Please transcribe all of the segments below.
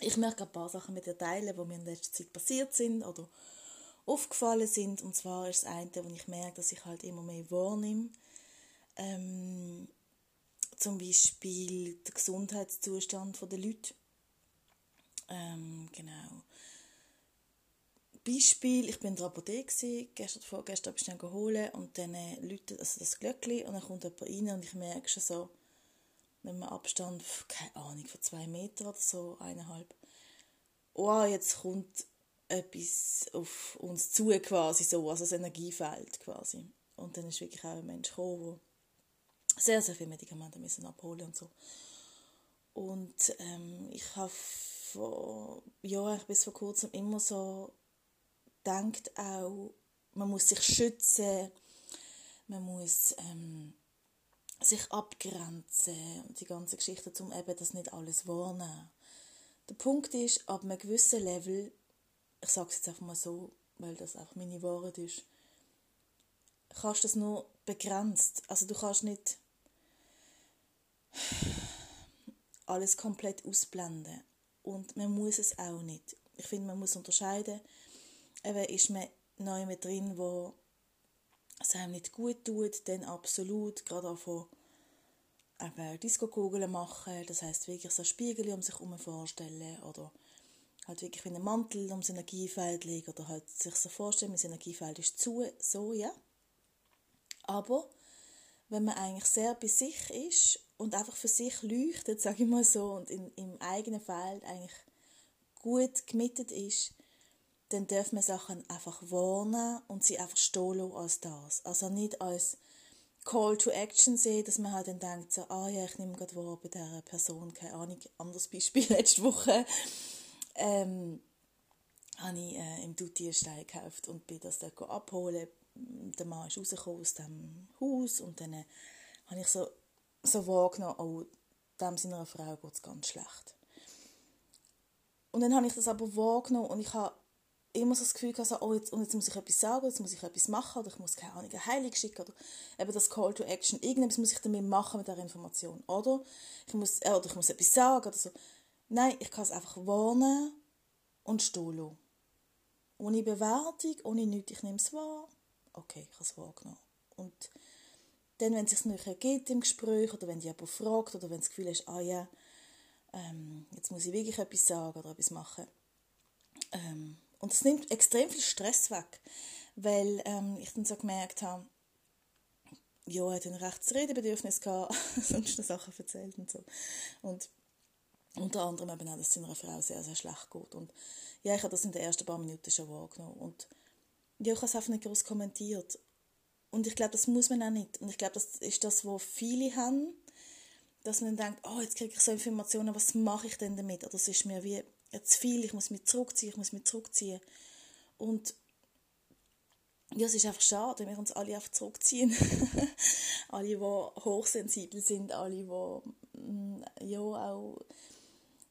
Ich möchte ein paar Sachen mit dir teilen, die mir in letzter Zeit passiert sind oder aufgefallen sind. Und zwar ist das eine, wo ich merke, dass ich halt immer mehr wahrnehme. Ähm, zum Beispiel der Gesundheitszustand der Leute. Ähm, genau. Beispiel, ich bin in der Apotheke, gestern, vorgestern habe ich schnell geholt und dann äh, läutet also das Glöckchen und dann kommt jemand rein und ich merke schon so, wenn man Abstand, keine Ahnung, von zwei Metern oder so, eineinhalb, oh, jetzt kommt etwas auf uns zu quasi so, also das Energiefeld quasi. Und dann ist wirklich auch ein Mensch gekommen, der sehr, sehr viele Medikamente müssen abholen und so. Und ähm, ich habe vor Jahren bis vor kurzem immer so gedacht auch, man muss sich schützen, man muss ähm, sich abgrenzen und die ganze Geschichte, um eben das nicht alles wahrnehmen. Der Punkt ist, ab einem gewissen Level, ich sage es jetzt einfach mal so, weil das auch meine Wahrheit ist, kannst du das nur begrenzt. Also du kannst nicht alles komplett ausblenden. Und man muss es auch nicht. Ich finde, man muss unterscheiden, eben ist man neu mit drin, wo es einem nicht gut tut, dann absolut, gerade auch von eben Disco-Kugeln machen, das heißt wirklich so Spiegel um sich herum vorstellen oder halt wirklich wie einen Mantel ums Energiefeld legen oder halt sich so vorstellen, mein Energiefeld ist zu, so, ja. Aber wenn man eigentlich sehr bei sich ist und einfach für sich leuchtet, sage ich mal so, und in, im eigenen Feld eigentlich gut gemittet ist, dann darf man Sachen einfach warnen und sie einfach stehen als das. Also nicht als Call to Action sehen, dass man halt dann denkt, so, ah ja, ich nehme gerade wahr bei dieser Person, keine Ahnung, anderes Beispiel, letzte Woche ähm, habe ich äh, im Duty einen Stein gekauft und bin das dort abholen. Der Mann ist rausgekommen aus dem Haus und dann äh, habe ich so, so wahrgenommen, oh, dem seiner Frau geht es ganz schlecht. Und dann habe ich das aber wahrgenommen und ich habe immer so das Gefühl gehabt, so, oh, jetzt, und jetzt muss ich etwas sagen, jetzt muss ich etwas machen, oder ich muss, keine Ahnung, eine Heilung schicken, oder eben das Call to Action, irgendetwas muss ich damit machen mit dieser Information, oder? Ich muss, äh, oder ich muss etwas sagen, oder so. Nein, ich kann es einfach warnen und stehen lassen. Ohne Bewertung, ohne nichts, ich nehme es wahr, okay, ich habe es wahrgenommen. Und dann, wenn es sich nachher gibt im Gespräch, oder wenn jemand fragt, oder wenn das Gefühl ist, ah ja, ähm, jetzt muss ich wirklich etwas sagen oder etwas machen, ähm, und es nimmt extrem viel Stress weg, weil ähm, ich dann so gemerkt habe, ja, er hat ein rechtes Redebedürfnis gehabt, sonst Sachen erzählt und so. Und unter anderem eben auch, dass es seiner Frau sehr, sehr schlecht geht. Und ja, ich habe das in den ersten paar Minuten schon wahrgenommen. Und ja, ich habe es einfach nicht groß kommentiert. Und ich glaube, das muss man auch nicht. Und ich glaube, das ist das, was viele haben, dass man dann denkt, oh, jetzt kriege ich so Informationen, was mache ich denn damit? Oder es ist mir wie zu viel, ich muss mich zurückziehen, ich muss mich zurückziehen. Und ja, es ist einfach schade, wenn wir uns alle einfach zurückziehen. alle, die hochsensibel sind, alle, die mm, ja auch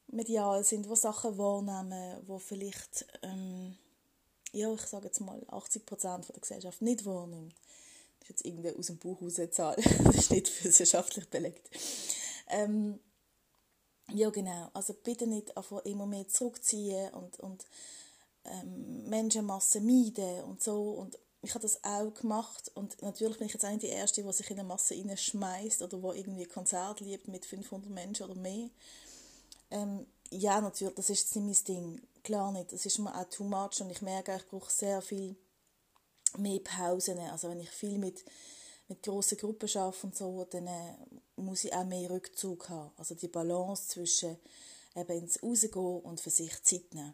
medial sind, die Sachen wahrnehmen, die vielleicht, ähm, ja, ich sage jetzt mal, 80% der Gesellschaft nicht wahrnimmt. Das ist jetzt irgendwie aus dem Buch eine Zahl. das ist nicht wissenschaftlich belegt. Ähm, ja, genau. Also bitte nicht einfach immer mehr zurückziehen und, und ähm, Menschenmassen meiden und so. Und ich habe das auch gemacht und natürlich bin ich jetzt auch nicht die Erste, die sich in eine Masse reinschmeißt oder wo irgendwie ein Konzert liebt mit 500 Menschen oder mehr. Ähm, ja, natürlich, das ist nicht mein Ding. Klar nicht. Das ist mir auch too much und ich merke, ich brauche sehr viel mehr Pausen. Also wenn ich viel mit mit grossen Gruppen arbeite und so, dann äh, muss ich auch mehr Rückzug haben. Also die Balance zwischen eben ins Rausgehen und für sich Zeit nehmen.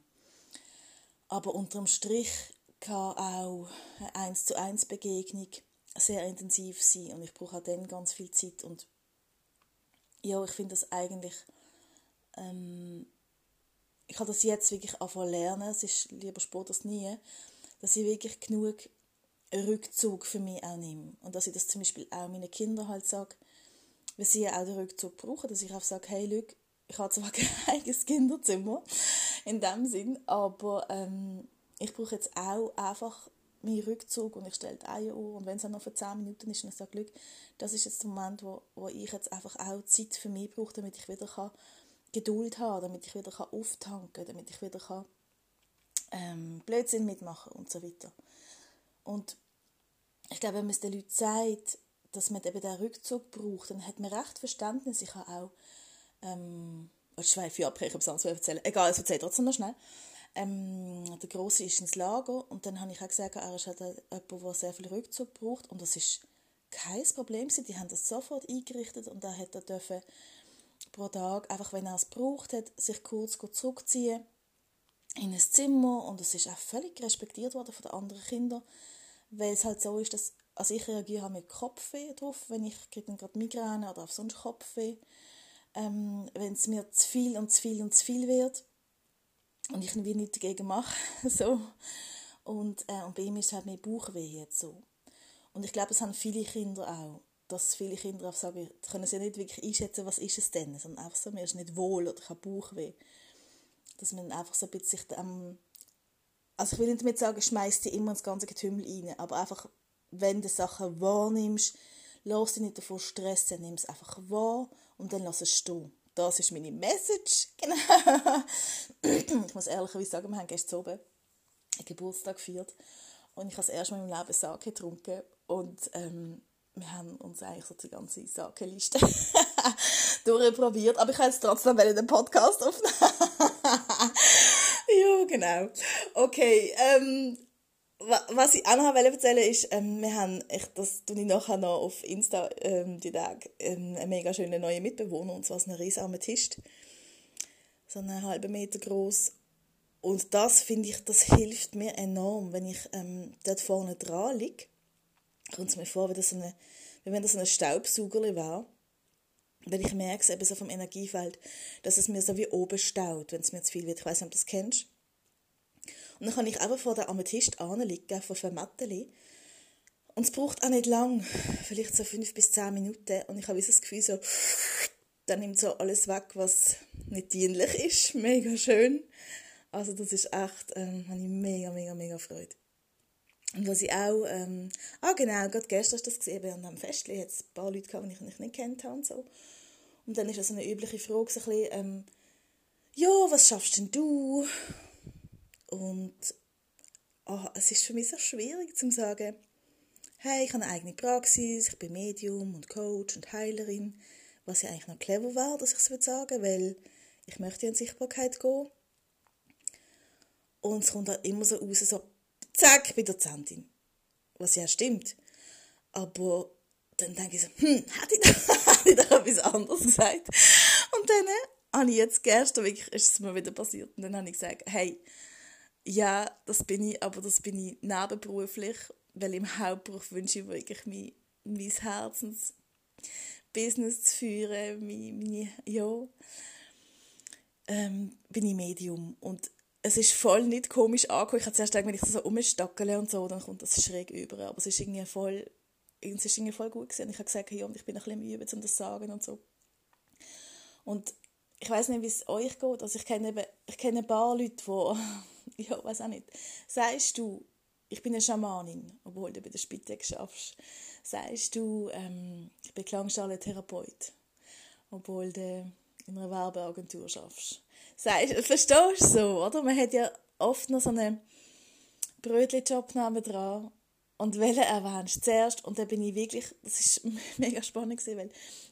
Aber unterm Strich kann auch eine 1 zu 1 Begegnung sehr intensiv sein und ich brauche auch dann ganz viel Zeit und ja, ich finde das eigentlich ähm, ich habe das jetzt wirklich anfangen lernen, es ist lieber Sport als nie, dass ich wirklich genug Rückzug für mich auch nehme. Und dass ich das zum Beispiel auch meinen Kindern halt sage, wenn sie auch den Rückzug brauchen, dass ich auch sage, hey, Luke, ich habe zwar kein eigenes Kinderzimmer, in dem Sinn, aber ähm, ich brauche jetzt auch einfach meinen Rückzug und ich stelle die Eieruhr und wenn es auch noch für 10 Minuten ist, dann sage ich, das ist jetzt der Moment, wo, wo ich jetzt einfach auch Zeit für mich brauche, damit ich wieder kann Geduld haben damit ich wieder kann auftanken damit ich wieder kann, ähm, Blödsinn mitmachen und so weiter. Und ich glaube, wenn man es den Leuten sagt, dass man eben diesen Rückzug braucht, dann hat man recht Verständnis. Ich habe auch, ähm, ich schweife ab, ich habe es anders erzählen. Egal, es erzähle trotzdem noch schnell. Ähm, der Grosse ist ins Lager und dann habe ich auch gesagt, er ist halt jemand, der sehr viel Rückzug braucht und das ist kein Problem Die haben das sofort eingerichtet und er hat dürfen pro Tag, einfach wenn er es braucht hat, sich kurz zurückziehen in ein Zimmer und es ist auch völlig respektiert worden von den anderen Kindern, weil es halt so ist, dass also ich reagiere mit Kopfweh drauf, wenn ich kriege gerade Migräne oder auf sonst Kopfweh, ähm, wenn es mir zu viel und zu viel und zu viel wird und ich irgendwie nichts dagegen mache, so. Und, äh, und bei ihm ist es halt mehr Bauchweh jetzt so. Und ich glaube, es haben viele Kinder auch, dass viele Kinder auch sagen, können sie nicht wirklich einschätzen, was ist es denn, sondern einfach so, mir ist nicht wohl oder ich habe Bauchweh. Dass man einfach so ein bisschen sich ähm, also ich will nicht damit sagen, schmeiß dir immer ins ganze Getümmel rein, aber einfach, wenn du Sachen wahrnimmst, lass dich nicht davon stressen, nimm es einfach wahr und dann lass es stehen. Das ist meine Message. Genau. ich muss ehrlicherweise sagen, wir haben gestern oben einen Geburtstag gefeiert und ich habe das erste Mal in meinem Leben Sake getrunken und ähm, wir haben uns eigentlich so die ganze Sake-Liste durchprobiert, aber ich habe jetzt trotzdem den Podcast aufnehmen. Genau. Okay, ähm, was ich auch noch erzählen wollte, ist, ähm, wir haben, ich, das tue ich nachher noch auf Insta ähm, die Tage, ähm, einen mega schönen neuen Mitbewohner, und zwar so einen riesen Amethyst. So einen halben Meter groß. Und das finde ich, das hilft mir enorm, wenn ich ähm, dort vorne dran liege. Kommt es mir vor, wie, das eine, wie wenn das ein Staubsauger war. Wenn ich merke, eben so vom Energiefeld, dass es mir so wie oben staut, wenn es mir zu viel wird. Ich weiß nicht, ob du das kennst. Und dann kann ich einfach vor der Amethyst anliegen, von Vermatteli. Und es braucht auch nicht lang, vielleicht so fünf bis zehn Minuten. Und ich habe das Gefühl, so, dann nimmt so alles weg, was nicht dienlich ist. Mega schön. Also das ist echt, ähm, habe ich mega, mega, mega Freude. Und was ich auch, ähm, ah genau, gerade gestern du das gesehen, während am Festli hat es ein paar Leute gehabt, die ich nicht kennt habe und so. Und dann ist das eine übliche Frage, so ein bisschen, ähm, ja, was schaffst denn du? Und oh, es ist für mich so schwierig zu sagen, hey, ich habe eine eigene Praxis, ich bin Medium und Coach und Heilerin, was ja eigentlich noch clever war, dass ich es sagen weil ich möchte in Sichtbarkeit gehen. Und es kommt halt immer so raus, so, zack, ich bin Dozentin. Was ja stimmt. Aber dann denke ich so, hm, hätte ich da, hätte ich da etwas anderes gesagt? Und dann äh, habe ich jetzt gestern wirklich, ist es mir wieder passiert, und dann habe ich gesagt, hey, ja, das bin ich, aber das bin ich nebenberuflich, weil im Hauptberuf wünsche ich wirklich mein, mein Herzensbusiness zu führen, mein, meine, ja, ähm, bin ich Medium und es ist voll nicht komisch angekommen. Ich habe zuerst gedacht, wenn ich so umstackele und so, dann kommt das schräg über, aber es ist irgendwie voll, es ist irgendwie voll gut gewesen. Ich habe gesagt, ja, und ich bin ein bisschen müde, um das zu sagen und so. Und ich weiß nicht, wie es euch geht. Also ich kenne, eben, ich kenne ein paar Leute, die, ja, weiß auch nicht. Sagst du, ich bin eine Schamanin, obwohl du bei der Spitex schaffst. Sagst du, ähm, ich bin Klangschale-Therapeut, obwohl du in einer Werbeagentur schaffst. Sagst, verstehst du so, oder? Man hat ja oft noch so einen Brötli-Job dran und welchen erwähnst zuerst? Und dann bin ich wirklich, das war mega spannend gewesen, weil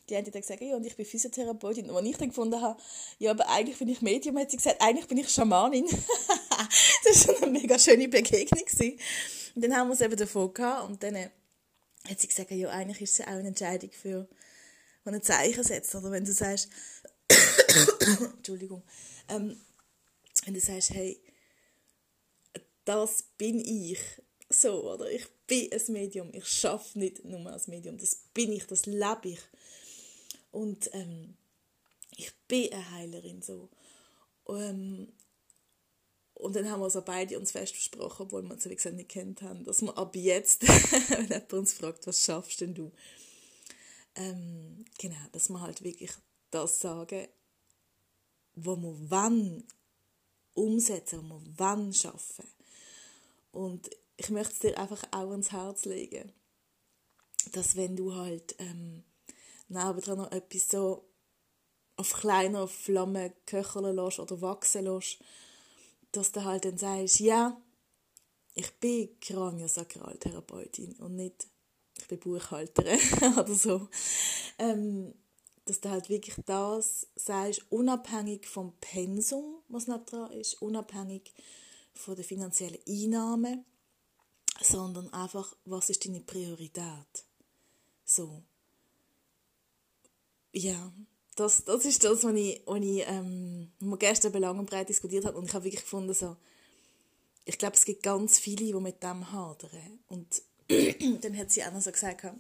die haben dann gesagt, ja, und ich bin Physiotherapeutin. Und als ich dann gefunden habe, ja, aber eigentlich bin ich Medium, hat sie gesagt, eigentlich bin ich Schamanin. das war eine mega schöne Begegnung. Und dann haben wir es eben davon gehabt und dann hat sie gesagt, ja, eigentlich ist es auch eine Entscheidung für, die ein Zeichen setzt. Oder wenn du sagst, Entschuldigung, ähm, wenn du sagst, hey, das bin ich, so, oder? Ich bin ein Medium, ich schaffe nicht nur als Medium, das bin ich, das lebe ich. Und ähm, ich bin eine Heilerin, so. Ähm, und dann haben wir so beide uns fest versprochen, obwohl wir uns wie gesagt nicht kennt haben, dass wir ab jetzt, wenn jemand uns fragt, was schaffst denn du? Ähm, genau, dass wir halt wirklich das sagen, wo wir wann umsetzen, wo wir wann schaffen. Und ich möchte es dir einfach auch ans Herz legen, dass wenn du halt ähm, nebendran noch etwas so auf kleiner Flamme köcheln lässt oder wachsen lässt, dass du halt dann sagst, ja, ich bin Kraniosakraltherapeutin und nicht, ich bin Buchhalterin oder so. Ähm, dass du halt wirklich das sagst, unabhängig vom Pensum, was noch dran ist, unabhängig von der finanziellen Einnahme, sondern einfach, was ist deine Priorität? So. Ja, das, das ist das, was ich, was ich ähm, gestern lang und breit diskutiert habe und ich habe wirklich gefunden, so, ich glaube, es gibt ganz viele, die mit dem hadern. Und dann hat sie auch noch so gesagt, haben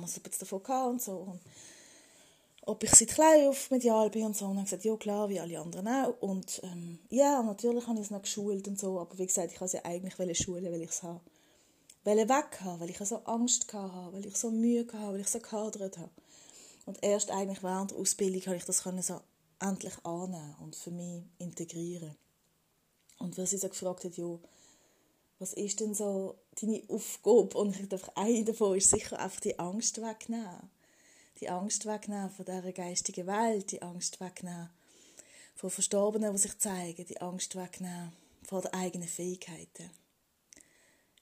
wir so ein bisschen davon gehabt und so. Und ob ich seit klein auf medial bin und so. Und dann gesagt, ja klar, wie alle anderen auch. Und ähm, ja, natürlich habe ich es noch geschult und so. Aber wie gesagt, ich wollte es ja eigentlich schulen, weil ich es habe. Weil weg habe, weil ich so Angst hatte, weil ich so Mühe hatte, weil ich so gehadert habe. Und erst eigentlich während der Ausbildung habe ich das können so endlich annehmen und für mich integrieren. Und was sie so gefragt hat, ja, was ist denn so deine Aufgabe? Und ich dachte, eine davon ist sicher einfach die Angst wegnehmen die Angst wegnehmen von dieser geistigen Welt, die Angst wegnehmen von Verstorbenen, die sich zeigen, die Angst wegnehmen von den eigenen Fähigkeiten.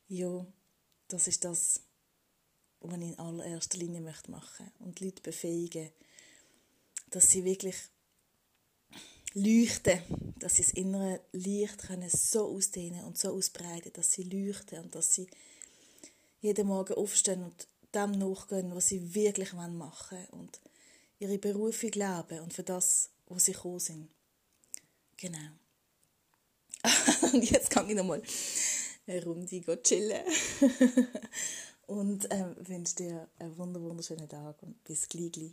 Ja, das ist das, was ich in allererster Linie machen möchte. Und die Leute befähigen, dass sie wirklich leuchten, dass sie das innere Licht können so ausdehnen und so ausbreiten, dass sie leuchten und dass sie jeden Morgen aufstehen und dem nachgehen, was sie wirklich machen wollen und ihre Berufung leben und für das, wo sie gekommen sind. Genau. und jetzt kann ich nochmal eine Runde chillen. und ähm, wünsche dir einen wunderschönen Tag und bis gleich.